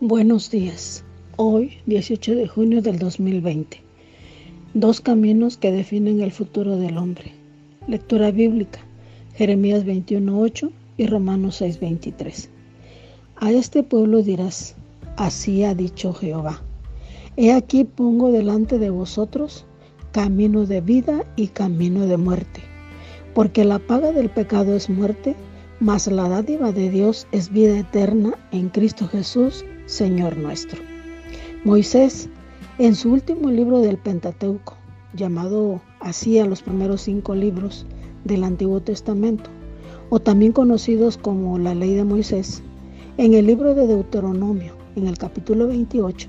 Buenos días. Hoy, 18 de junio del 2020. Dos caminos que definen el futuro del hombre. Lectura bíblica. Jeremías 21.8 y Romanos 6.23. A este pueblo dirás, así ha dicho Jehová. He aquí pongo delante de vosotros camino de vida y camino de muerte. Porque la paga del pecado es muerte, mas la dádiva de Dios es vida eterna en Cristo Jesús, Señor nuestro. Moisés, en su último libro del Pentateuco, llamado así a los primeros cinco libros del Antiguo Testamento, o también conocidos como la ley de Moisés, en el libro de Deuteronomio, en el capítulo 28,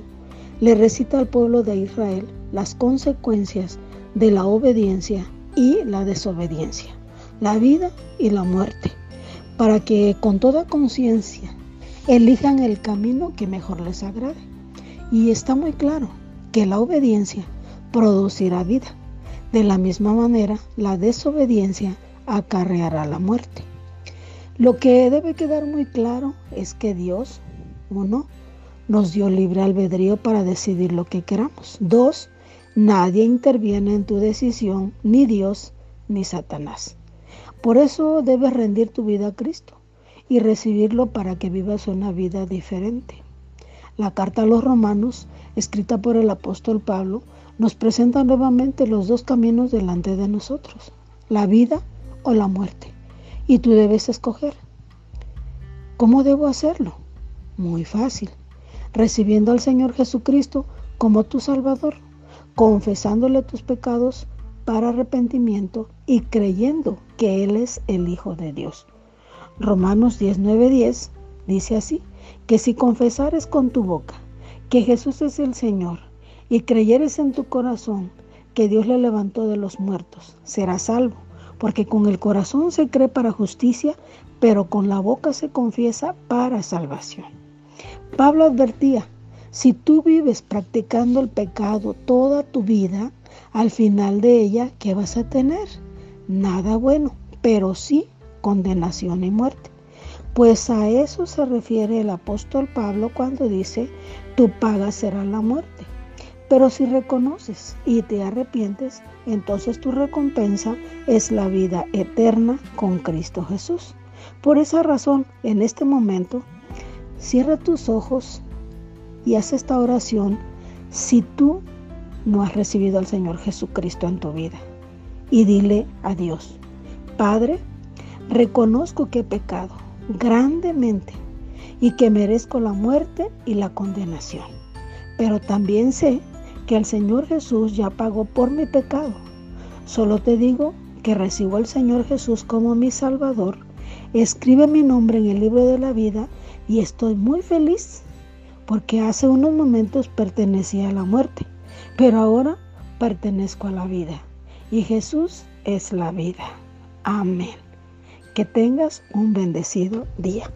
le recita al pueblo de Israel las consecuencias de la obediencia y la desobediencia, la vida y la muerte, para que con toda conciencia elijan el camino que mejor les agrade. Y está muy claro que la obediencia producirá vida. De la misma manera, la desobediencia acarreará la muerte. Lo que debe quedar muy claro es que Dios, uno, nos dio libre albedrío para decidir lo que queramos. Dos, nadie interviene en tu decisión, ni Dios ni Satanás. Por eso debes rendir tu vida a Cristo y recibirlo para que vivas una vida diferente. La carta a los romanos, escrita por el apóstol Pablo, nos presenta nuevamente los dos caminos delante de nosotros, la vida o la muerte. Y tú debes escoger. ¿Cómo debo hacerlo? Muy fácil, recibiendo al Señor Jesucristo como tu Salvador, confesándole tus pecados para arrepentimiento y creyendo que Él es el Hijo de Dios. Romanos 19:10 dice así, que si confesares con tu boca que Jesús es el Señor y creyeres en tu corazón que Dios le levantó de los muertos, serás salvo, porque con el corazón se cree para justicia, pero con la boca se confiesa para salvación. Pablo advertía, si tú vives practicando el pecado toda tu vida, al final de ella, ¿qué vas a tener? Nada bueno, pero sí condenación y muerte. Pues a eso se refiere el apóstol Pablo cuando dice, tu paga será la muerte. Pero si reconoces y te arrepientes, entonces tu recompensa es la vida eterna con Cristo Jesús. Por esa razón, en este momento, cierra tus ojos y haz esta oración si tú no has recibido al Señor Jesucristo en tu vida. Y dile a Dios, Padre, Reconozco que he pecado grandemente y que merezco la muerte y la condenación. Pero también sé que el Señor Jesús ya pagó por mi pecado. Solo te digo que recibo al Señor Jesús como mi Salvador. Escribe mi nombre en el libro de la vida y estoy muy feliz porque hace unos momentos pertenecía a la muerte, pero ahora pertenezco a la vida. Y Jesús es la vida. Amén. Que tengas un bendecido día.